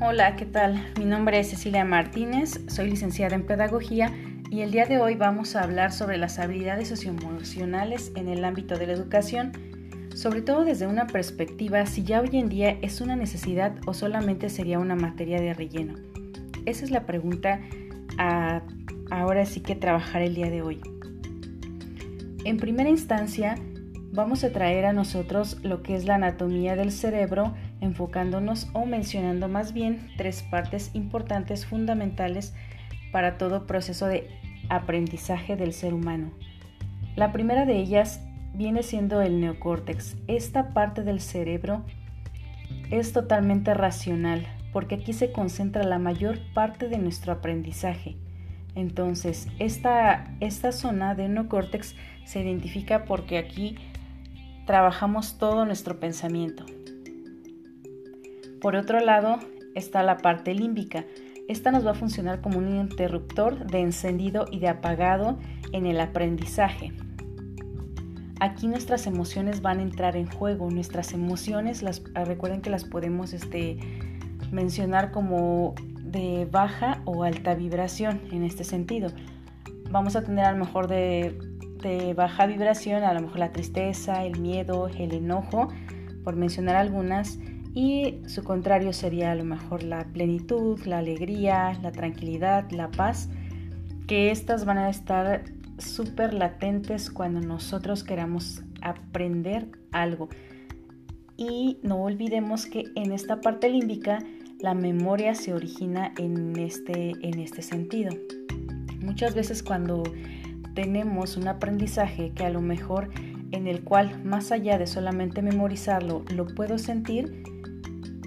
Hola, ¿qué tal? Mi nombre es Cecilia Martínez, soy licenciada en Pedagogía y el día de hoy vamos a hablar sobre las habilidades socioemocionales en el ámbito de la educación, sobre todo desde una perspectiva si ya hoy en día es una necesidad o solamente sería una materia de relleno. Esa es la pregunta a ahora sí que trabajar el día de hoy. En primera instancia, vamos a traer a nosotros lo que es la anatomía del cerebro, enfocándonos o mencionando más bien tres partes importantes fundamentales para todo proceso de aprendizaje del ser humano. La primera de ellas viene siendo el neocórtex. Esta parte del cerebro es totalmente racional porque aquí se concentra la mayor parte de nuestro aprendizaje. Entonces, esta, esta zona de neocórtex se identifica porque aquí trabajamos todo nuestro pensamiento. Por otro lado, está la parte límbica. Esta nos va a funcionar como un interruptor de encendido y de apagado en el aprendizaje. Aquí nuestras emociones van a entrar en juego. Nuestras emociones, las, ah, recuerden que las podemos este, mencionar como de baja o alta vibración en este sentido. Vamos a tener a lo mejor de de baja vibración, a lo mejor la tristeza, el miedo, el enojo, por mencionar algunas, y su contrario sería a lo mejor la plenitud, la alegría, la tranquilidad, la paz, que estas van a estar súper latentes cuando nosotros queramos aprender algo. Y no olvidemos que en esta parte límbica la memoria se origina en este, en este sentido. Muchas veces cuando tenemos un aprendizaje que a lo mejor en el cual más allá de solamente memorizarlo lo puedo sentir,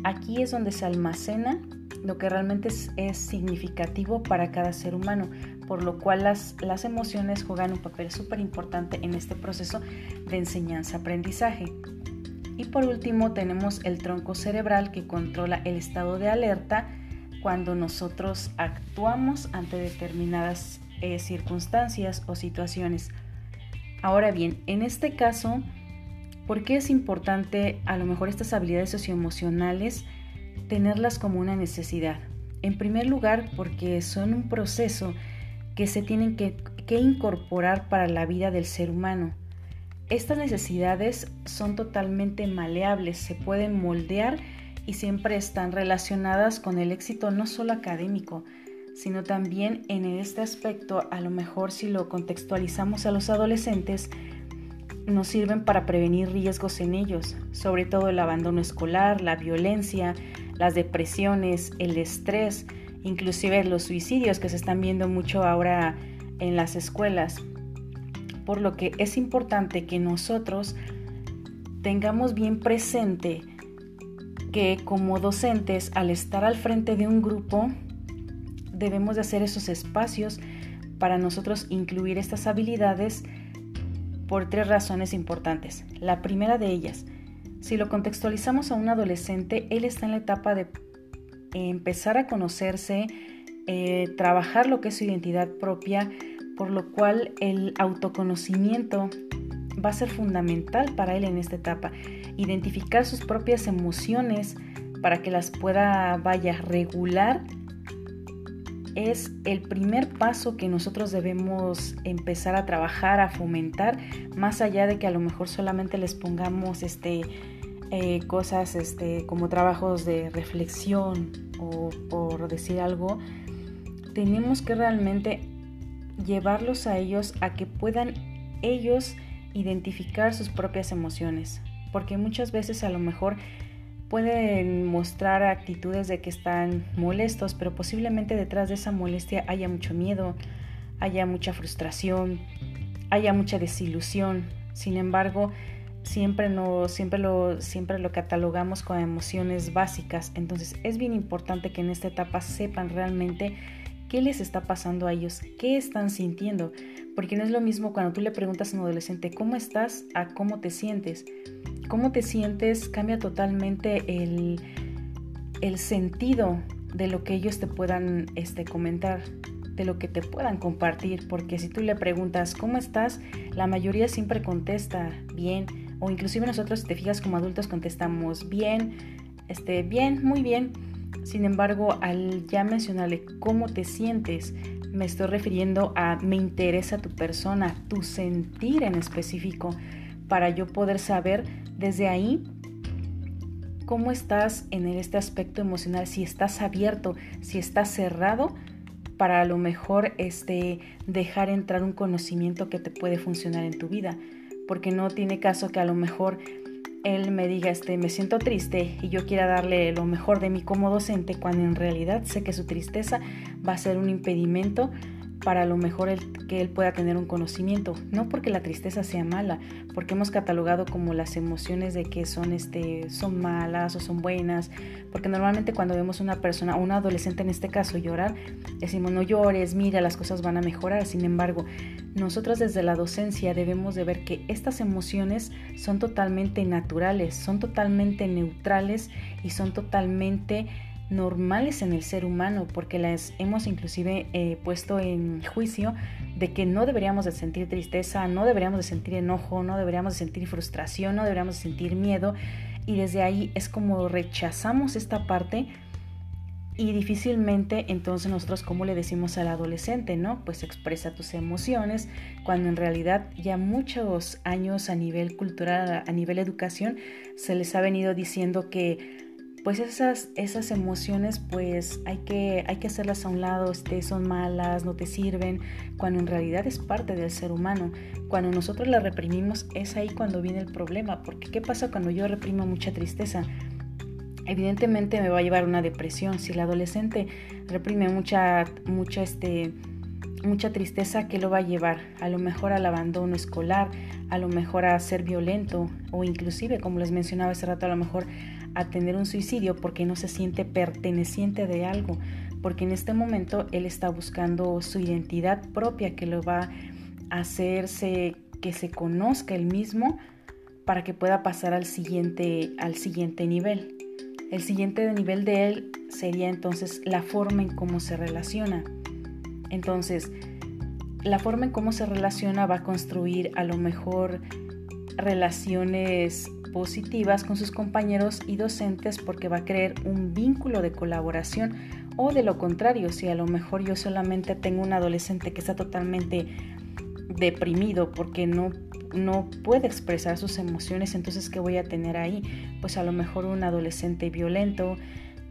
aquí es donde se almacena lo que realmente es, significativo para cada ser humano, por lo cual las, emociones juegan un papel súper importante en este proceso de enseñanza-aprendizaje. Y por último tenemos el tronco cerebral que controla el estado de alerta cuando nosotros actuamos ante determinadas eh, circunstancias o situaciones. Ahora bien, en este caso, ¿por qué es importante a lo mejor estas habilidades socioemocionales tenerlas como una necesidad? En primer lugar, porque son un proceso que se tienen que, incorporar para la vida del ser humano. Estas necesidades son totalmente maleables, se pueden moldear y siempre están relacionadas con el éxito no solo académico, sino también en este aspecto, a lo mejor si lo contextualizamos a los adolescentes, nos sirven para prevenir riesgos en ellos, sobre todo el abandono escolar, la violencia, las depresiones, el estrés, inclusive los suicidios que se están viendo mucho ahora en las escuelas. Por lo que es importante que nosotros tengamos bien presente que como docentes al estar al frente de un grupo debemos de hacer esos espacios para nosotros incluir estas habilidades por tres razones importantes. La primera de ellas, si lo contextualizamos a un adolescente, él está en la etapa de empezar a conocerse, eh, trabajar lo que es su identidad propia, por lo cual el autoconocimiento va a ser fundamental para él en esta etapa. Identificar sus propias emociones para que las pueda, vaya, regular es el primer paso que nosotros debemos empezar a trabajar, a fomentar, más allá de que a lo mejor solamente les pongamos este, eh, cosas este, como trabajos de reflexión o por decir algo, tenemos que realmente llevarlos a ellos a que puedan ellos identificar sus propias emociones, porque muchas veces a lo mejor pueden mostrar actitudes de que están molestos, pero posiblemente detrás de esa molestia haya mucho miedo, haya mucha frustración, haya mucha desilusión. Sin embargo, siempre, no, siempre, lo, siempre lo catalogamos con emociones básicas. Entonces es bien importante que en esta etapa sepan realmente qué les está pasando a ellos, qué están sintiendo. Porque no es lo mismo cuando tú le preguntas a un adolescente cómo estás a cómo te sientes cómo te sientes cambia totalmente el, el sentido de lo que ellos te puedan este, comentar, de lo que te puedan compartir, porque si tú le preguntas cómo estás, la mayoría siempre contesta bien, o inclusive nosotros, si te fijas como adultos, contestamos bien, este, bien, muy bien, Sin embargo, al ya mencionarle cómo te sientes, me estoy refiriendo a me interesa tu persona, tu sentir en específico, para yo poder saber desde ahí cómo estás en este aspecto emocional, si estás abierto, si estás cerrado para a lo mejor este, dejar entrar un conocimiento que te puede funcionar en tu vida, porque no tiene caso que a lo mejor él me diga, este, me siento triste y yo quiera darle lo mejor de mí como docente, cuando en realidad sé que su tristeza va a ser un impedimento para lo mejor que él pueda tener un conocimiento. No porque la tristeza sea mala, porque hemos catalogado como las emociones de que son, este, son malas o son buenas, porque normalmente cuando vemos una persona, un adolescente en este caso, llorar, decimos no llores, mira, las cosas van a mejorar. Sin embargo, nosotros desde la docencia debemos de ver que estas emociones son totalmente naturales, son totalmente neutrales y son totalmente normales en el ser humano, porque las hemos inclusive eh, puesto en juicio de que no deberíamos de sentir tristeza, no deberíamos de sentir enojo, no deberíamos de sentir frustración, no deberíamos de sentir miedo, y desde ahí es como rechazamos esta parte y difícilmente entonces nosotros como le decimos al adolescente, ¿no? Pues expresa tus emociones, cuando en realidad ya muchos años a nivel cultural, a nivel educación, se les ha venido diciendo que pues esas, esas emociones pues hay que, hay que hacerlas a un lado, este, son malas, no te sirven, cuando en realidad es parte del ser humano. Cuando nosotros la reprimimos es ahí cuando viene el problema, porque ¿qué pasa cuando yo reprimo mucha tristeza? Evidentemente me va a llevar una depresión. Si el adolescente reprime mucha, mucha, este, mucha tristeza, ¿qué lo va a llevar? A lo mejor al abandono escolar, a lo mejor a ser violento o inclusive, como les mencionaba hace rato, a lo mejor a tener un suicidio porque no se siente perteneciente de algo, porque en este momento él está buscando su identidad propia que lo va a hacerse que se conozca él mismo para que pueda pasar al siguiente, al siguiente nivel. El siguiente nivel de él sería entonces la forma en cómo se relaciona. Entonces, la forma en cómo se relaciona va a construir a lo mejor relaciones positivas con sus compañeros y docentes porque va a crear un vínculo de colaboración o de lo contrario, si a lo mejor yo solamente tengo un adolescente que está totalmente deprimido porque no, no puede expresar sus emociones, entonces ¿qué voy a tener ahí? Pues a lo mejor un adolescente violento,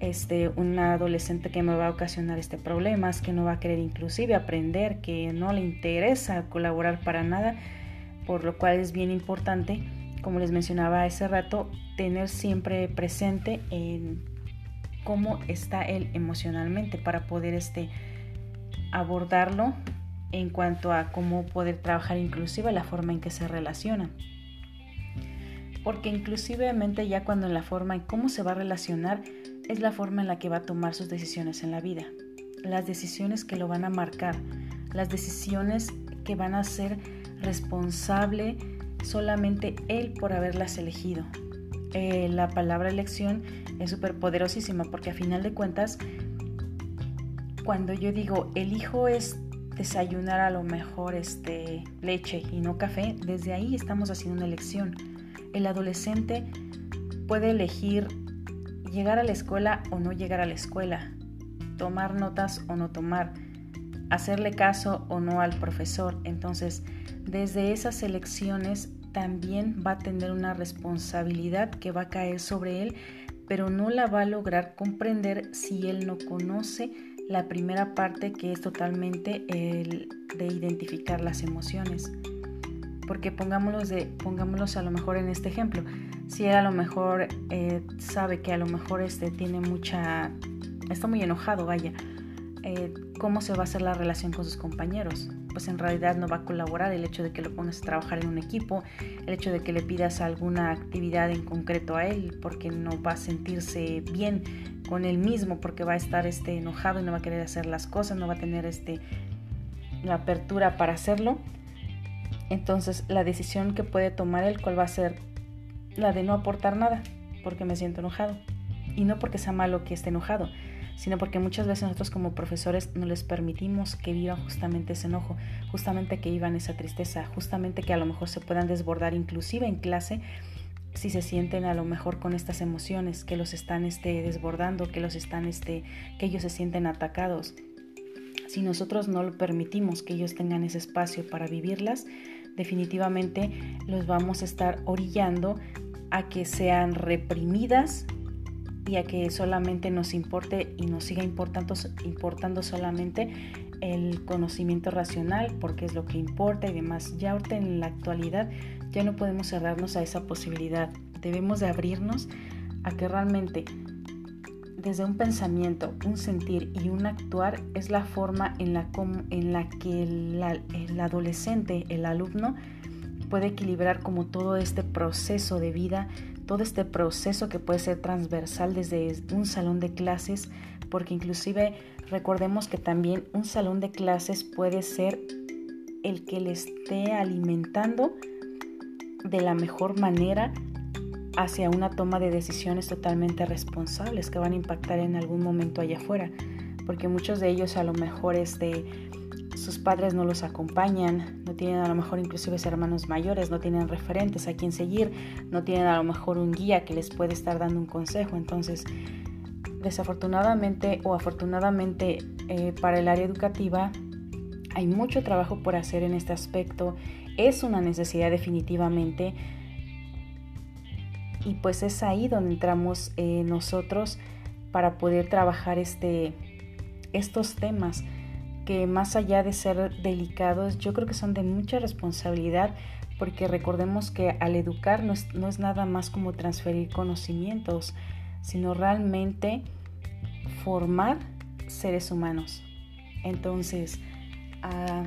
este, un adolescente que me va a ocasionar este problemas, que no va a querer inclusive aprender, que no le interesa colaborar para nada, por lo cual es bien importante como les mencionaba hace rato, tener siempre presente en cómo está él emocionalmente para poder este, abordarlo en cuanto a cómo poder trabajar inclusive la forma en que se relaciona. Porque inclusivemente ya cuando en la forma en cómo se va a relacionar es la forma en la que va a tomar sus decisiones en la vida. Las decisiones que lo van a marcar, las decisiones que van a ser responsable solamente Él por haberlas elegido. Eh, la palabra elección es súper poderosísima porque a final de cuentas, cuando yo digo elijo es desayunar a lo mejor este, leche y no café, desde ahí estamos haciendo una elección. El adolescente puede elegir llegar a la escuela o no llegar a la escuela, tomar notas o no tomar, hacerle caso o no al profesor. Entonces, desde esas elecciones también va a tener una responsabilidad que va a caer sobre él, pero no la va a lograr comprender si él no conoce la primera parte que es totalmente el de identificar las emociones. Porque pongámoslos, pongámoslos a lo mejor en este ejemplo. Si él a lo mejor eh, sabe que a lo mejor este tiene mucha... está muy enojado, vaya. Eh, ¿Cómo se va a hacer la relación con sus compañeros? pues en realidad no va a colaborar el hecho de que lo pongas a trabajar en un equipo, el hecho de que le pidas alguna actividad en concreto a él, porque no va a sentirse bien con él mismo, porque va a estar este, enojado y no va a querer hacer las cosas, no va a tener este, la apertura para hacerlo. Entonces la decisión que puede tomar él, ¿cuál va a ser? La de no aportar nada, porque me siento enojado. Y no porque sea malo que esté enojado, sino porque muchas veces nosotros como profesores no les permitimos que vivan justamente ese enojo, justamente que vivan esa tristeza, justamente que a lo mejor se puedan desbordar inclusive en clase si se sienten a lo mejor con estas emociones que los están este, desbordando, que los están este, que ellos se sienten atacados. Si nosotros no lo permitimos que ellos tengan ese espacio para vivirlas, definitivamente los vamos a estar orillando a que sean reprimidas y a que solamente nos importe y nos siga importando, importando solamente el conocimiento racional, porque es lo que importa y demás. Ya ahorita en la actualidad ya no podemos cerrarnos a esa posibilidad. Debemos de abrirnos a que realmente desde un pensamiento, un sentir y un actuar es la forma en la, en la que el, adolescente, el alumno, puede equilibrar como todo este proceso de vida, todo este proceso que puede ser transversal desde un salón de clases, porque inclusive recordemos que también un salón de clases puede ser el que le esté alimentando de la mejor manera hacia una toma de decisiones totalmente responsables que van a impactar en algún momento allá afuera, porque muchos de ellos a lo mejor este, sus padres no los acompañan, no tienen a lo mejor inclusive hermanos mayores, no tienen referentes a quien seguir, no tienen a lo mejor un guía que les puede estar dando un consejo, entonces desafortunadamente o afortunadamente eh, para el área educativa hay mucho trabajo por hacer en este aspecto, es una necesidad definitivamente, y pues es ahí donde entramos eh, nosotros para poder trabajar este, estos temas que más allá de ser delicados, yo creo que son de mucha responsabilidad porque recordemos que al educar no es, no es nada más como transferir conocimientos, sino realmente formar seres humanos. Entonces, ah,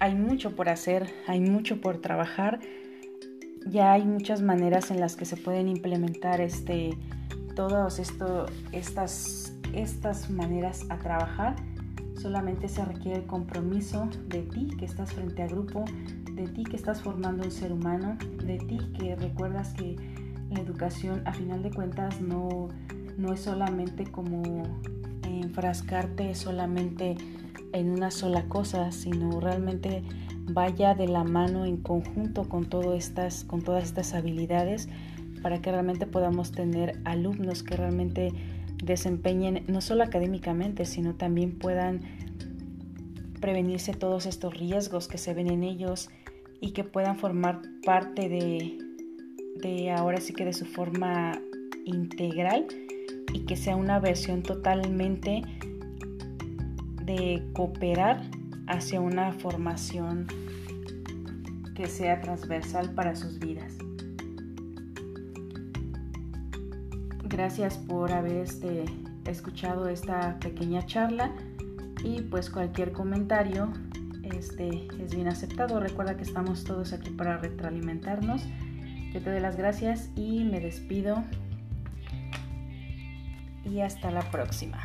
hay mucho por hacer, hay mucho por trabajar ya hay muchas maneras en las que se pueden implementar este, todas estas, estas maneras a trabajar. Solamente se requiere el compromiso de ti que estás frente al grupo, de ti que estás formando un ser humano, de ti que recuerdas que la educación a final de cuentas no, no es solamente como enfrascarte solamente en una sola cosa, sino realmente vaya de la mano en conjunto con, estas, con todas estas habilidades para que realmente podamos tener alumnos que realmente desempeñen no solo académicamente, sino también puedan prevenirse todos estos riesgos que se ven en ellos y que puedan formar parte de, de ahora sí que de su forma integral y que sea una versión totalmente de cooperar hacia una formación que sea transversal para sus vidas. Gracias por haber este, escuchado esta pequeña charla y pues cualquier comentario este, es bien aceptado. Recuerda que estamos todos aquí para retroalimentarnos. Yo te doy las gracias y me despido. Y hasta la próxima.